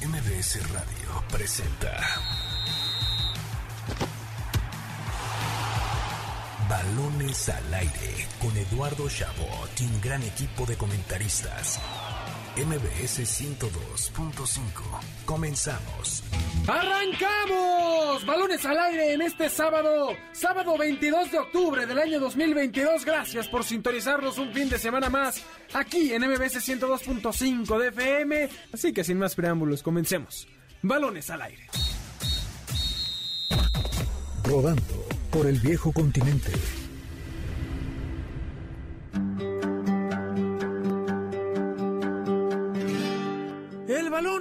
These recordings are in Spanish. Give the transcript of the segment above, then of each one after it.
MBS Radio presenta Balones al aire con Eduardo Chabot y un gran equipo de comentaristas. MBS 102.5. Comenzamos. ¡Arrancamos! Balones al aire en este sábado, sábado 22 de octubre del año 2022. Gracias por sintonizarnos un fin de semana más aquí en MBS 102.5 de FM. Así que sin más preámbulos, comencemos. Balones al aire. Rodando por el viejo continente.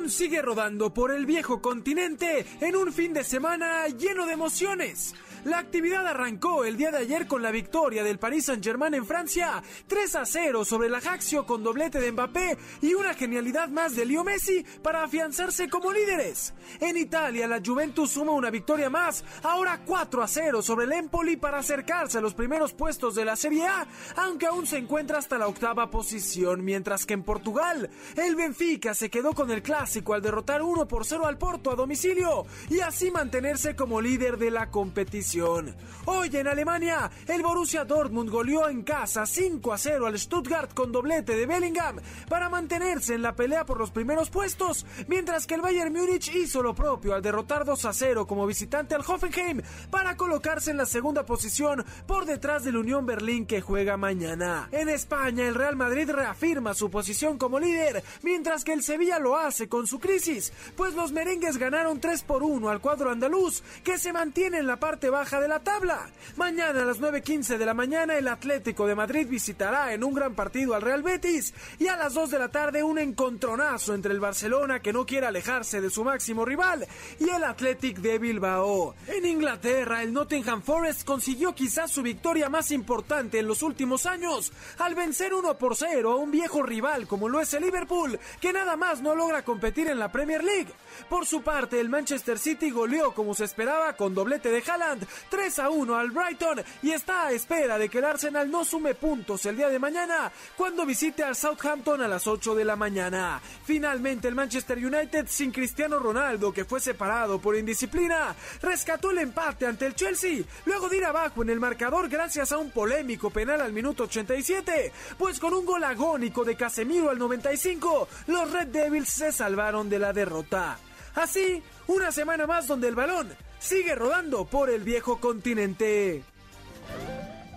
Sigue rodando por el viejo continente en un fin de semana lleno de emociones. La actividad arrancó el día de ayer con la victoria del Paris Saint-Germain en Francia, 3 a 0 sobre la Ajaccio con doblete de Mbappé y una genialidad más de Leo Messi para afianzarse como líderes. En Italia, la Juventus suma una victoria más, ahora 4 a 0 sobre el Empoli para acercarse a los primeros puestos de la Serie A, aunque aún se encuentra hasta la octava posición, mientras que en Portugal, el Benfica se quedó con el clásico al derrotar 1 por 0 al Porto a domicilio y así mantenerse como líder de la competición. Hoy en Alemania, el Borussia Dortmund goleó en casa 5 a 0 al Stuttgart con doblete de Bellingham para mantenerse en la pelea por los primeros puestos, mientras que el Bayern Múnich hizo lo propio al derrotar 2 a 0 como visitante al Hoffenheim para colocarse en la segunda posición por detrás del Unión Berlín que juega mañana. En España, el Real Madrid reafirma su posición como líder, mientras que el Sevilla lo hace con su crisis, pues los merengues ganaron 3 por 1 al cuadro andaluz, que se mantiene en la parte baja de la tabla. Mañana a las 9.15 de la mañana el Atlético de Madrid visitará en un gran partido al Real Betis y a las 2 de la tarde un encontronazo entre el Barcelona que no quiere alejarse de su máximo rival y el Athletic de Bilbao. En Inglaterra el Nottingham Forest consiguió quizás su victoria más importante en los últimos años al vencer 1 por 0 a un viejo rival como lo es el Liverpool que nada más no logra competir en la Premier League. Por su parte el Manchester City goleó como se esperaba con doblete de Haaland 3 a 1 al Brighton y está a espera de que el Arsenal no sume puntos el día de mañana cuando visite al Southampton a las 8 de la mañana. Finalmente el Manchester United sin Cristiano Ronaldo que fue separado por indisciplina rescató el empate ante el Chelsea luego de ir abajo en el marcador gracias a un polémico penal al minuto 87 pues con un gol agónico de Casemiro al 95 los Red Devils se salvaron de la derrota. Así, una semana más donde el balón sigue rodando por el viejo continente.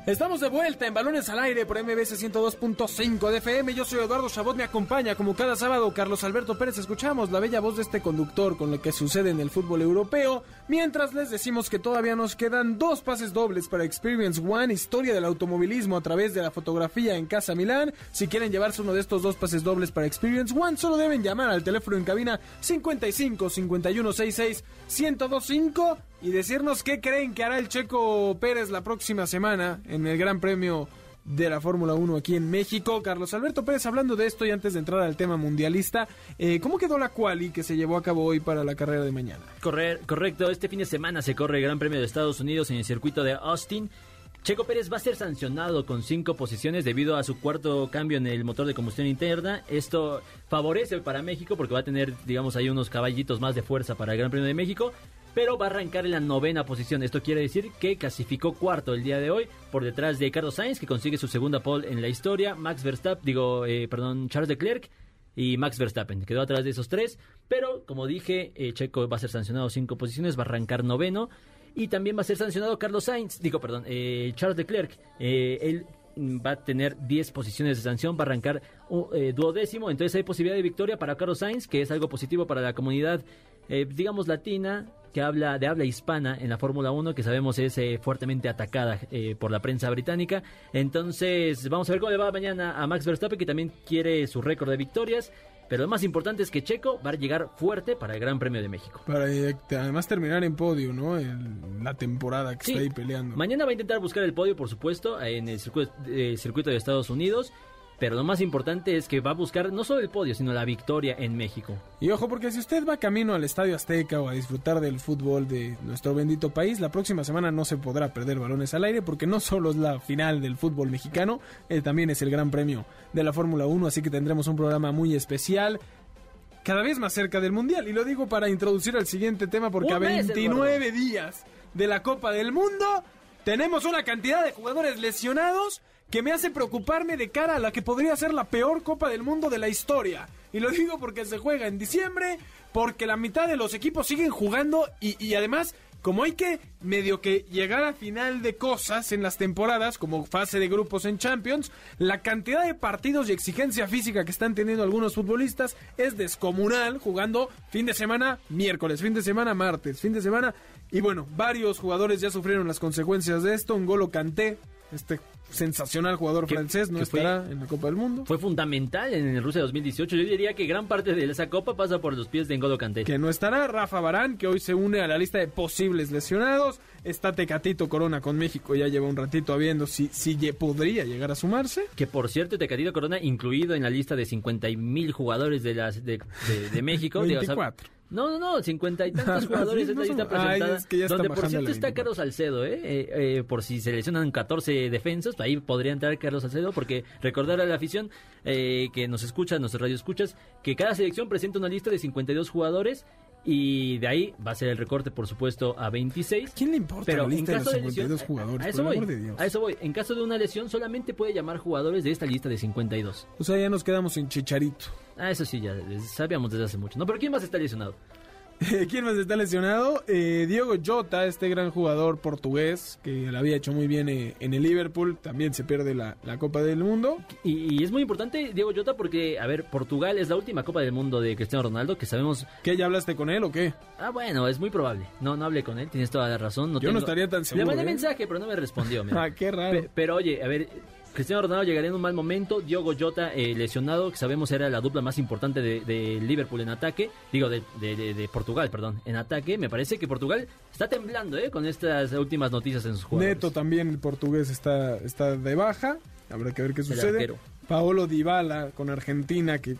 Estamos de vuelta en Balones al Aire por MBS 102.5 de FM. Yo soy Eduardo Chabot, me acompaña como cada sábado Carlos Alberto Pérez. Escuchamos la bella voz de este conductor con lo que sucede en el fútbol europeo. Mientras les decimos que todavía nos quedan dos pases dobles para Experience One, historia del automovilismo a través de la fotografía en Casa Milán. Si quieren llevarse uno de estos dos pases dobles para Experience One, solo deben llamar al teléfono en cabina 55 51 66 1025 y decirnos qué creen que hará el Checo Pérez la próxima semana en el Gran Premio de la Fórmula 1 aquí en México. Carlos Alberto Pérez, hablando de esto y antes de entrar al tema mundialista, eh, ¿cómo quedó la quali que se llevó a cabo hoy para la carrera de mañana? Correr, correcto, este fin de semana se corre el Gran Premio de Estados Unidos en el circuito de Austin. Checo Pérez va a ser sancionado con cinco posiciones debido a su cuarto cambio en el motor de combustión interna. Esto favorece para México porque va a tener, digamos, ahí unos caballitos más de fuerza para el Gran Premio de México pero va a arrancar en la novena posición. Esto quiere decir que clasificó cuarto el día de hoy por detrás de Carlos Sainz, que consigue su segunda pole en la historia, Max Verstappen, digo, eh, perdón, Charles Leclerc y Max Verstappen, quedó atrás de esos tres, pero como dije, eh, Checo va a ser sancionado cinco posiciones, va a arrancar noveno. Y también va a ser sancionado Carlos Sainz, digo, perdón, eh, Charles Leclerc. él va a tener 10 posiciones de sanción, va a arrancar duodécimo, entonces hay posibilidad de victoria para Carlos Sainz, que es algo positivo para la comunidad, digamos, latina, que habla de habla hispana en la Fórmula 1, que sabemos es eh, fuertemente atacada eh, por la prensa británica. Entonces, vamos a ver cómo le va mañana a Max Verstappen, que también quiere su récord de victorias. Pero lo más importante es que Checo va a llegar fuerte para el Gran Premio de México. Para eh, además terminar en podio, ¿no? En la temporada que está ahí peleando. Mañana va a intentar buscar el podio, por supuesto, en el circuito, el circuito de Estados Unidos. Pero lo más importante es que va a buscar no solo el podio, sino la victoria en México. Y ojo, porque si usted va camino al Estadio Azteca o a disfrutar del fútbol de nuestro bendito país, la próxima semana no se podrá perder balones al aire, porque no solo es la final del fútbol mexicano, eh, también es el Gran Premio de la Fórmula 1, así que tendremos un programa muy especial cada vez más cerca del Mundial. Y lo digo para introducir al siguiente tema porque a mes, 29 días de la Copa del Mundo tenemos una cantidad de jugadores lesionados que me hace preocuparme de cara a la que podría ser la peor Copa del Mundo de la historia. Y lo digo porque se juega en diciembre, porque la mitad de los equipos siguen jugando y, además como hay que medio que llegar a final de cosas en las temporadas, como fase de grupos en Champions, la cantidad de partidos y exigencia física que están teniendo algunos futbolistas es descomunal, jugando fin de semana miércoles, fin de semana martes, fin de semana... Y bueno, varios jugadores ya sufrieron las consecuencias de esto. Ngolo Kanté, este sensacional jugador Que- francés, no que fue- estará en la Copa del Mundo. Fue fundamental en el Rusia 2018. Yo diría que gran parte de esa copa pasa por los pies de N'Golo Kanté. que no estará Rafa Barán, que hoy se une a la lista de posibles lesionados. Está Tecatito Corona con México, ya lleva un ratito viendo si, si podría llegar a sumarse. Que por cierto, Tecatito Corona incluido en la lista de 50 mil jugadores de, las, de, de- de México. Digo, o sea, 24. No, no, no, 50 y tantos jugadores Sí, es la no lista son- presentada. Ay, es que ya está donde por cierto está 24. Carlos Salcedo, ¿eh? Eh, eh, por si se lesionan 14 defensas, ahí podría entrar Carlos Salcedo, porque recordar a la afición eh, que nos escucha, nuestros radioescuchas, que cada selección presenta una lista de 52 jugadores. Y de ahí va a ser el recorte, por supuesto, a 26. ¿Quién le importa Pero la en lista de los caso de 52 lesión, jugadores? a eso por el voy, a eso voy. En caso de una lesión, solamente puede llamar jugadores de esta lista de 52. O sea, ya nos quedamos sin Chicharito. Ah, eso sí, ya eh, sabíamos desde hace mucho. No, pero ¿quién más está lesionado? ¿Quién más está lesionado? Eh, Diego Jota, este gran jugador portugués que lo había hecho muy bien eh, en el Liverpool, también se pierde la, la Copa del Mundo. Y, y es muy importante Diego Jota porque, a ver, Portugal es la última Copa del Mundo de Cristiano Ronaldo, que sabemos... ¿Qué, ya hablaste con él o qué? Ah, bueno, es muy probable. No, no hablé con él, tienes toda la razón. No Yo no estaría tan seguro, Le mandé ¿eh? mensaje, pero no me respondió. mira. Ah, qué raro. Pe- pero oye, a ver, Cristiano Ronaldo llegaría en un mal momento. Diogo Jota eh, lesionado, que sabemos era la dupla más importante de, de Liverpool en ataque. Digo, de, de- de- de Portugal, perdón, en ataque. Me parece que Portugal está temblando eh, con estas últimas noticias en sus jugadores. Neto también, el portugués, está, está de baja. Habrá que ver qué sucede. Paolo Dybala con Argentina, que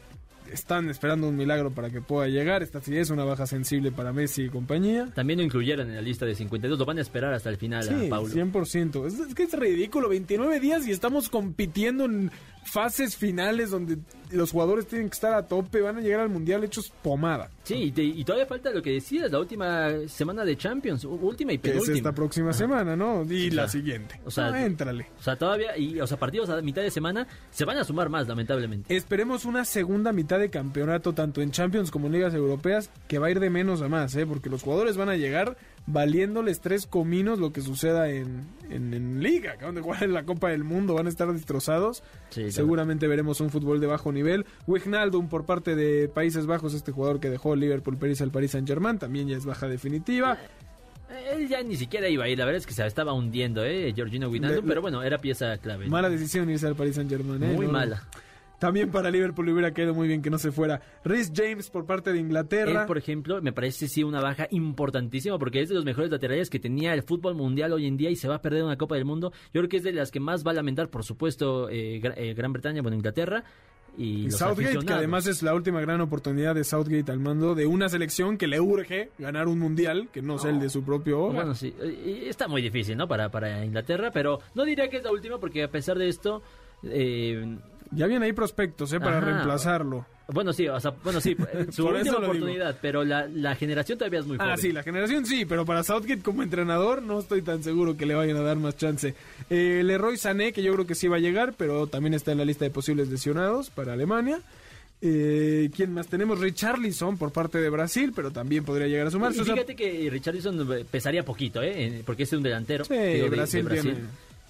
están esperando un milagro para que pueda llegar. Esta sí es una baja sensible para Messi y compañía. También lo incluyeron en la lista de 52. Lo van a esperar hasta el final Sí, a Paulo. 100%. Es, es que es ridículo, 29 días y estamos compitiendo en fases finales donde los jugadores tienen que estar a tope, van a llegar al Mundial hechos pomada. Sí, y, te- y todavía falta lo que decías, la última semana de Champions, última y Que es penúltima. esta próxima semana, ¿no? Y O la siguiente. o sea, No, éntrale. O sea, todavía, y, o sea, partidos a mitad de semana se van a sumar más, lamentablemente. Esperemos una segunda mitad de campeonato, tanto en Champions como en ligas europeas, que va a ir de menos a más, ¿eh? porque los jugadores van a llegar valiéndoles tres cominos lo que suceda en, en, en Liga, que van a jugar en la Copa del Mundo, van a estar destrozados. Sí, claro. Seguramente veremos un fútbol de bajo nivel. Wijnaldum por parte de Países Bajos, este jugador que dejó Liverpool Paris al Paris Saint Germain, también ya es baja definitiva. Eh, Él ya ni siquiera iba a ir, la verdad es que se estaba hundiendo, ¿eh? Georgino Wijnaldum, pero bueno, era pieza clave. Mala decisión irse al Paris Saint Germain. ¿eh? Muy No, mala. También para Liverpool hubiera caído muy bien que no se fuera. Rhys James por parte de Inglaterra. Él, por ejemplo, me parece sí una baja importantísima porque es de los mejores laterales que tenía el fútbol mundial hoy en día y se va a perder una Copa del Mundo. Yo creo que es de las que más va a lamentar, por supuesto, eh, eh, Gran Bretaña, bueno, Inglaterra. Y, Southgate, que además es la última gran oportunidad de Southgate al mando de una selección que le urge ganar un mundial, que no es el de su propio hogar. Bueno, sí, y está muy difícil, ¿no? Para, para Inglaterra, pero no diría que es la última porque a pesar de esto, eh, Ya vienen ahí prospectos, ¿eh? Para Ajá. reemplazarlo. bueno, sí, o sea, bueno, sí, eh, su Por última digo. oportunidad, pero la, la generación todavía es muy joven. Ah, sí, la generación sí, pero para Southgate como entrenador no estoy tan seguro que le vayan a dar más chance. Eh, Leroy Sané, que yo creo que sí va a llegar, pero también está en la lista de posibles lesionados para Alemania. Eh, ¿Quién más tenemos? Richarlison por parte de Brasil, pero también podría llegar a sumarse. Y O sea, fíjate que Richardson eh, pesaría poquito, ¿eh? Porque es un delantero. Sí, digo, de- de Brasil tiene-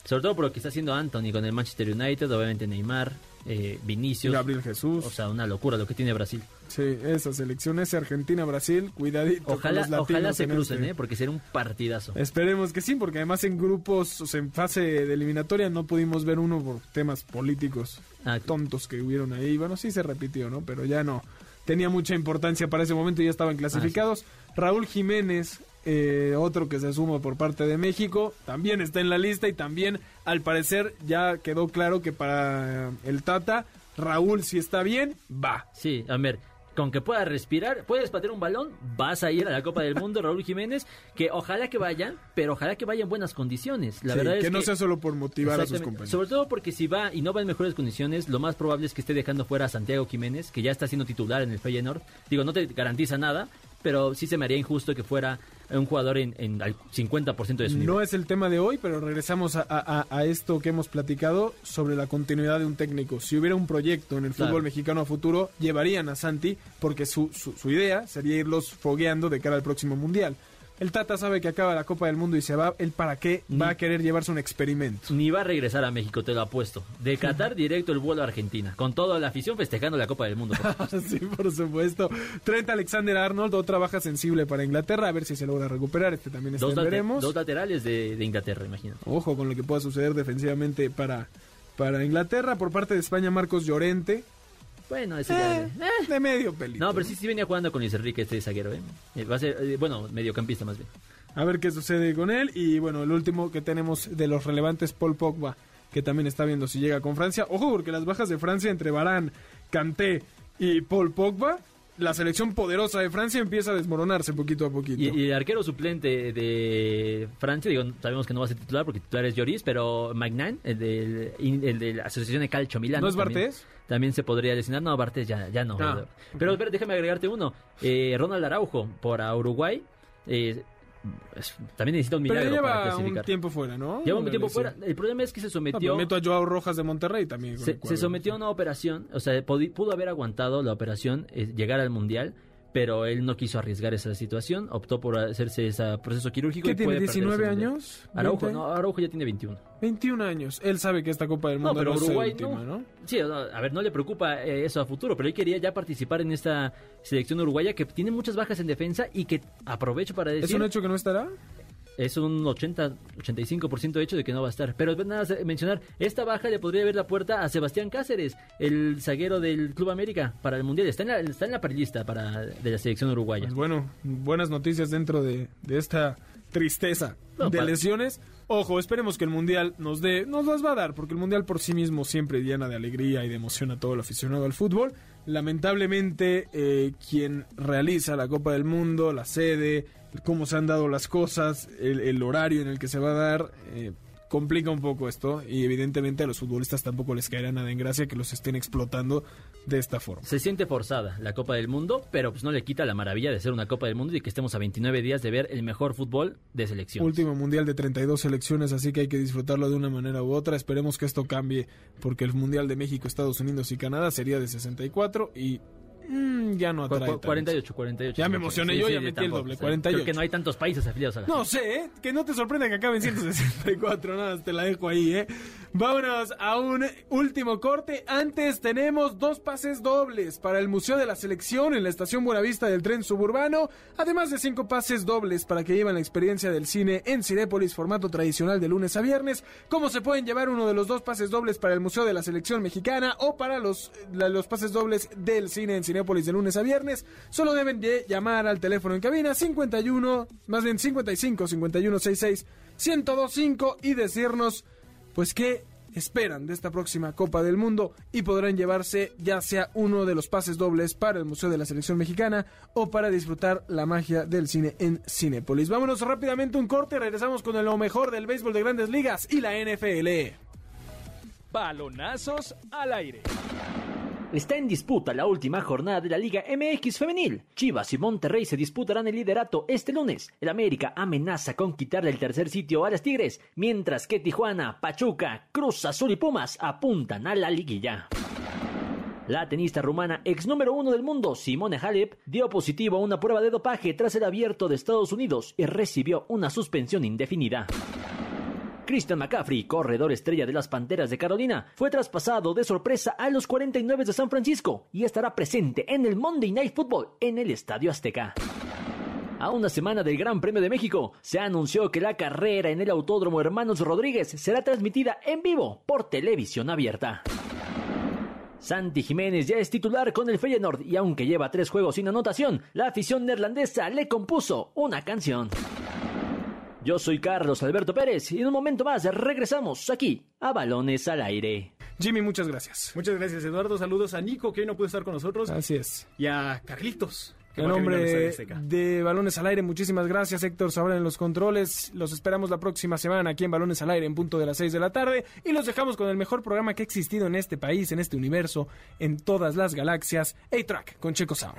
Sobre todo por lo que está haciendo Anthony con el Manchester United, obviamente Neymar, eh, Vinicius. Gabriel Jesús. O sea, una locura lo que tiene Brasil. Sí, esa selección es Argentina-Brasil. Cuidadito. con Ojalá, los latinos ojalá se en crucen, este. ¿eh? Porque será un partidazo. Esperemos que sí, porque además en grupos, o sea, en fase de eliminatoria no pudimos ver uno por temas políticos Ah, tontos que hubieron ahí. Bueno, sí se repitió, ¿no? Pero ya no. Tenía mucha importancia para ese momento y ya estaban clasificados. Raúl Jiménez, eh, otro que se suma por parte de México, también está en la lista y también, al parecer, ya quedó claro que para el Tata, Raúl, si está bien, va. Sí, a ver, con que puedas respirar, puedes patear un balón, vas a ir a la Copa del Mundo, Raúl Jiménez, que ojalá que vayan, pero ojalá que vayan en buenas condiciones. La Sí, verdad es que no sea solo por motivar a sus compañeros. Sobre todo porque si va y no va en mejores condiciones, lo más probable es que esté dejando fuera a Santiago Jiménez, que ya está siendo titular en el Feyenoord. Digo, no te garantiza nada, pero sí se me haría injusto que fuera un jugador en, en al 50% de su nivel. No es el tema de hoy, pero regresamos a, a- a esto que hemos platicado sobre la continuidad de un técnico. Si hubiera un proyecto en el Claro. fútbol mexicano a futuro, llevarían a Santi, porque su, su, su idea sería irlos fogueando de cara al próximo mundial. El Tata sabe que acaba la Copa del Mundo y se va. ¿El para qué? Va a querer llevarse un experimento. Ni va a regresar a México, te lo apuesto. De Qatar directo el vuelo a Argentina, con toda la afición festejando la Copa del Mundo. por sí, por supuesto. Trent Alexander Arnold, otra baja sensible para Inglaterra, a ver si se logra recuperar. Este también está dos, veremos. dos laterales de, de Inglaterra, imagínate. Ojo con lo que pueda suceder defensivamente para, para Inglaterra. Por parte de España, Marcos Llorente. Bueno, ese ya... Eh, de medio pelito. No, pero sí, sí venía jugando con Luis Enrique este zaguero, ¿eh? Eh, Va a ser, eh, bueno, mediocampista más bien. A ver qué sucede con él. Y bueno, el último que tenemos de los relevantes, Paul Pogba, que también está viendo si llega con Francia. Ojo, porque las bajas de Francia entre Barán, Kanté y Paul Pogba, la selección poderosa de Francia empieza a desmoronarse poquito a poquito. Y, y el arquero suplente de Francia, digo, sabemos que no va a ser titular porque titular es Lloris, pero Magnan, el, del, el de la Asociación de Calcio Milano. ¿No es Bartés? También se podría lesionar. No, Bartés ya, ya no. Ah, Pero ver, déjame agregarte uno. Eh, Ronald Araujo, por Uruguay. eh, es- también necesita un Pero milagro para lleva un clasificar. tiempo fuera, ¿no? Lleva un tiempo lesión. fuera. El problema es que se No, sometió. pero meto a Joao Rojas de Monterrey también. con Se, el se sometió a una operación, o sea, pudo haber aguantado la operación, eh, llegar al mundial, pero él no quiso arriesgar esa situación, optó por hacerse ese proceso quirúrgico. ¿Qué y tiene? puede perder ¿19 ese mundial. años? Araujo, ¿20? no, Araujo ya tiene 21. 21 años. Él sabe que esta Copa del Mundo No, pero es Uruguay última, no. ¿no? Sí, a ver, no le preocupa eh, eso a futuro, pero él quería ya participar en esta selección uruguaya que tiene muchas bajas en defensa y que aprovecho para decir ¿Es un hecho que no estará? Es un 80, 85% hecho de que no va a estar. Pero nada más mencionar, esta baja le podría abrir la puerta a Sebastián Cáceres, el zaguero del Club América para el Mundial. Está en la, está en la para, de la selección uruguaya. Pues bueno, buenas noticias dentro de, de esta tristeza No, de lesiones. Ojo, esperemos que el Mundial nos dé, nos las va a dar, porque el Mundial por sí mismo siempre llena de alegría y de emoción a todo el aficionado al fútbol. Lamentablemente, eh, quien realiza la Copa del Mundo, la sede, cómo se han dado las cosas, el, el horario en el que se va a dar, eh, complica un poco esto y evidentemente a los futbolistas tampoco les caerá nada en gracia que los estén explotando de esta forma. Se siente forzada la Copa del Mundo, pero pues no le quita la maravilla de ser una Copa del Mundo y que estemos a 29 días de ver el mejor fútbol de selección. Último mundial de 32 selecciones, así que hay que disfrutarlo de una manera u otra. Esperemos que esto cambie, porque el mundial de México, Estados Unidos y Canadá sería de 64 y mm, ya no atrae. cu- tanto. 48, 48. Ya me emocioné, sí, yo sí, ya metí el tampoco, doble, o sea, 48. Creo que no hay tantos países afiliados a la No sé, ¿eh? que no te sorprenda que acaben 164, nada, te la dejo ahí, ¿eh? Vámonos a un último corte. Antes tenemos dos pases dobles para el Museo de la Selección en la estación Buenavista del tren suburbano, además de cinco pases dobles para que lleven la experiencia del cine en Cinépolis, formato tradicional de lunes a viernes. ¿Cómo se pueden llevar uno de los dos pases dobles para el Museo de la Selección Mexicana o para los, los pases dobles del cine en Cinépolis de lunes a viernes? Solo deben de llamar al teléfono en cabina 51, más bien 55 51 66 1025 y decirnos pues qué esperan de esta próxima Copa del Mundo y podrán llevarse ya sea uno de los pases dobles para el Museo de la Selección Mexicana o para disfrutar la magia del cine en Cinépolis. Vámonos rápidamente un corte, regresamos con lo mejor del béisbol de grandes ligas y la NFL. Balonazos al aire. Está en disputa la última jornada de la Liga MX femenil. Chivas y Monterrey se disputarán el liderato este lunes. El América amenaza con quitarle el tercer sitio a las Tigres, mientras que Tijuana, Pachuca, Cruz Azul y Pumas apuntan a la liguilla. La tenista rumana ex número uno del mundo, Simone Halep, dio positivo a una prueba de dopaje tras el abierto de Estados Unidos y recibió una suspensión indefinida. Christian McCaffrey, corredor estrella de las Panteras de Carolina, fue traspasado de sorpresa a los 49 de San Francisco y estará presente en el Monday Night Football en el Estadio Azteca. A una semana del Gran Premio de México, se anunció que la carrera en el Autódromo Hermanos Rodríguez será transmitida en vivo por televisión abierta. Santi Jiménez ya es titular con el Feyenoord y aunque lleva tres juegos sin anotación, la afición neerlandesa le compuso una canción. Yo soy Carlos Alberto Pérez y en un momento más regresamos aquí a Balones al Aire. Jimmy, muchas gracias. Muchas gracias, Eduardo. Saludos a Nico, que hoy no puede estar con nosotros. Así es. Y a Carlitos. que En nombre de Balones al Aire, muchísimas gracias Héctor Sabra en los controles. Los esperamos la próxima semana aquí en Balones al Aire en punto de las 6 de la tarde y los dejamos con el mejor programa que ha existido en este país, en este universo, en todas las galaxias, A-Track con Checo Sound.